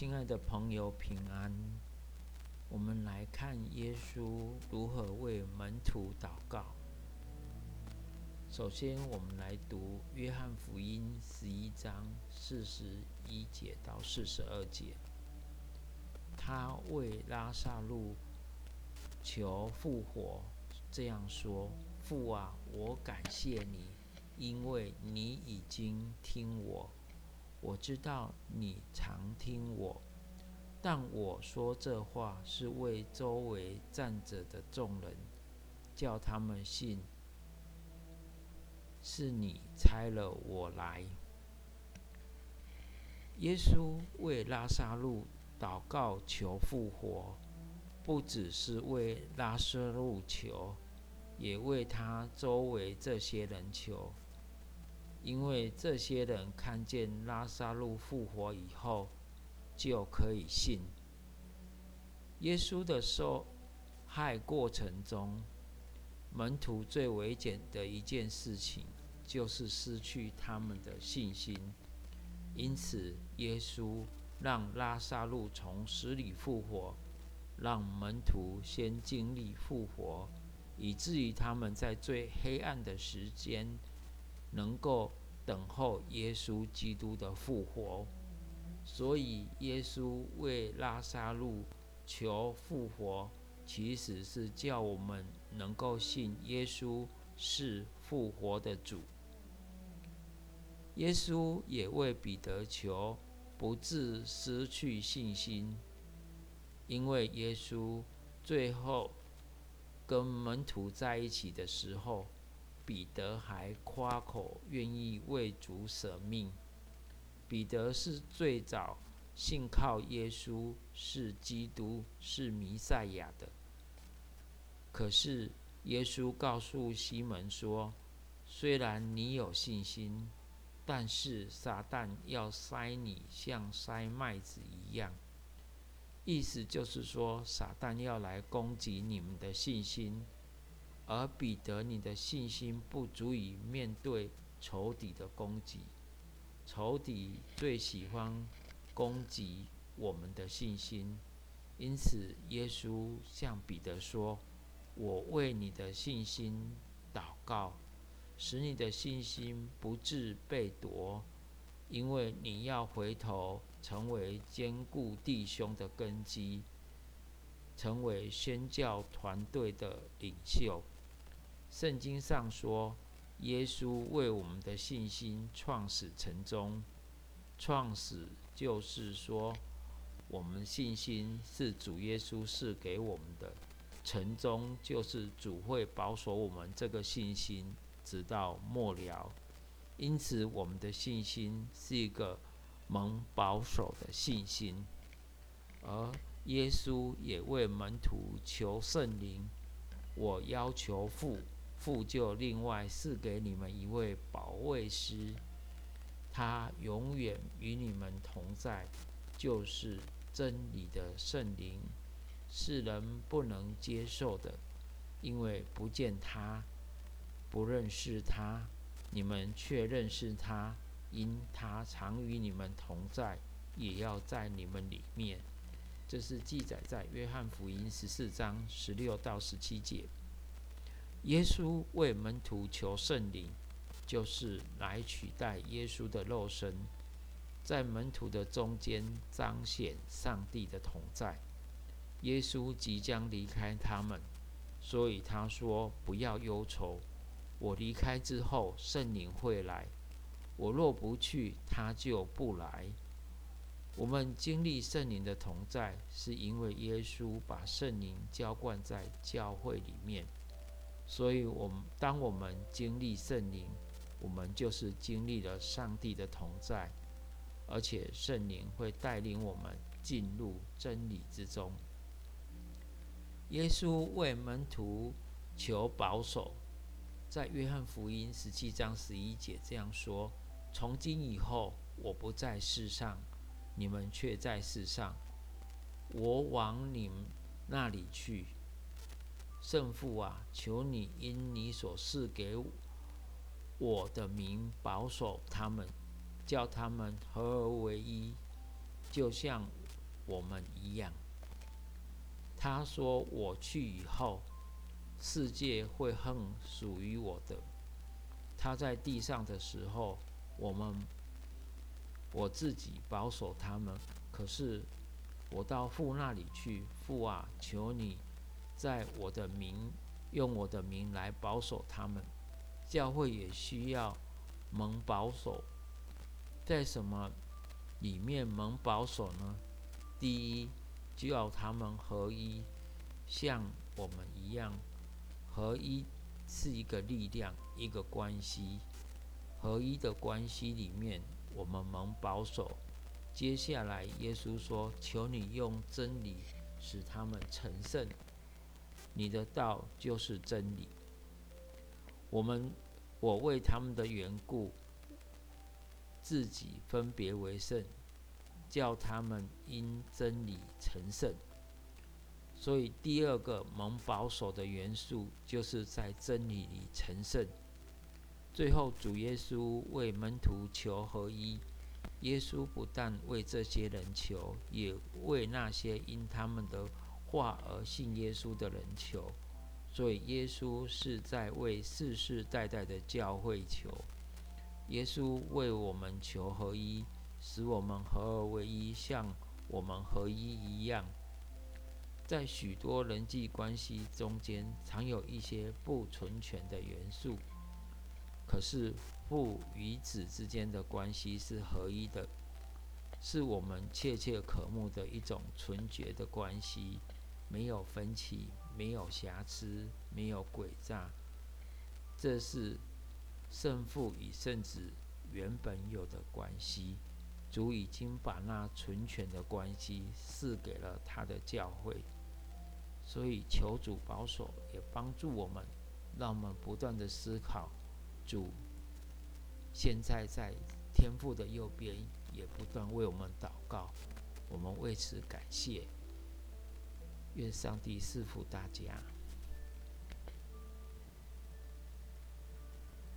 亲爱的朋友，平安。我们来看耶稣如何为门徒祷告。首先，我们来读约翰福音十一章四十一节到四十二节。他为拉萨路求复活，这样说：“父啊，我感谢你，因为你已经听我。我知道你常听我。”但我说这话是为周围站着的众人，叫他们信，是你差了我来。耶稣为拉萨路祷告求复活，不只是为拉萨路求，也为他周围这些人求，因为这些人看见拉萨路复活以后。就可以信。耶稣的受害过程中，门徒最危险的一件事情就是失去他们的信心。因此，耶稣让拉萨路从死里复活，让门徒先经历复活，以至于他们在最黑暗的时间能够等候耶稣基督的复活。所以，耶稣为拉萨路求复活，其实是叫我们能够信耶稣是复活的主。耶稣也为彼得求，不致失去信心，因为耶稣最后跟门徒在一起的时候，彼得还夸口愿意为主舍命。彼得是最早信靠耶稣是基督是弥赛亚的。可是耶稣告诉西门说：“虽然你有信心，但是撒旦要塞你像塞麦子一样。”意思就是说，撒旦要来攻击你们的信心，而彼得，你的信心不足以面对仇敌的攻击。仇敌最喜欢攻击我们的信心，因此耶稣向彼得说：“我为你的信心祷告，使你的信心不致被夺，因为你要回头成为坚固弟兄的根基，成为宣教团队的领袖。”圣经上说。耶稣为我们的信心创始成终。创始就是说，我们信心是主耶稣赐给我们的；成终就是主会保守我们这个信心直到末了。因此，我们的信心是一个蒙保守的信心。而耶稣也为门徒求圣灵。我要求父。父就另外赐给你们一位保卫师，他永远与你们同在，就是真理的圣灵，世人不能接受的，因为不见他，不认识他，你们却认识他，因他常与你们同在，也要在你们里面。这是记载在约翰福音十四章十六到十七节。耶稣为门徒求圣灵，就是来取代耶稣的肉身，在门徒的中间彰显上帝的同在。耶稣即将离开他们，所以他说：“不要忧愁，我离开之后，圣灵会来。我若不去，他就不来。”我们经历圣灵的同在，是因为耶稣把圣灵浇灌在教会里面。所以，我们当我们经历圣灵，我们就是经历了上帝的同在，而且圣灵会带领我们进入真理之中。耶稣为门徒求保守，在约翰福音十七章十一节这样说：“从今以后，我不在世上，你们却在世上；我往你们那里去。”圣父啊，求你因你所赐给我的名保守他们，叫他们合而为一，就像我们一样。他说：“我去以后，世界会恨属于我的。”他在地上的时候，我们我自己保守他们。可是我到父那里去，父啊，求你在我的名用我的名来保守他们。教会也需要蒙保守，在什么里面蒙保守呢？第一，就要他们合一，像我们一样合一。是一个力量，一个关系，合一的关系里面，我们蒙保守。接下来，耶稣说：“求你用真理使他们成圣，你的道就是真理。”我们，我为他们的缘故，自己分别为圣，叫他们因真理成圣。所以，第二个蒙保守的元素，就是在真理里成圣。最后，主耶稣为门徒求合一。耶稣不但为这些人求，也为那些因他们的话而信耶稣的人求。所以，耶稣是在为世世代代的教会求。耶稣为我们求合一，使我们合而为一，像我们合一一样。在许多人际关系中间，常有一些不纯全的元素。可是父与子之间的关系是合一的，是我们切切渴慕的一种纯洁的关系，没有分歧，没有瑕疵，没有诡诈。这是圣父与圣子原本有的关系。主已经把那纯全的关系赐给了他的教会。所以，求主保守，也帮助我们，让我们不断的思考。主现在在天父的右边，也不断为我们祷告。我们为此感谢。愿上帝赐福大家。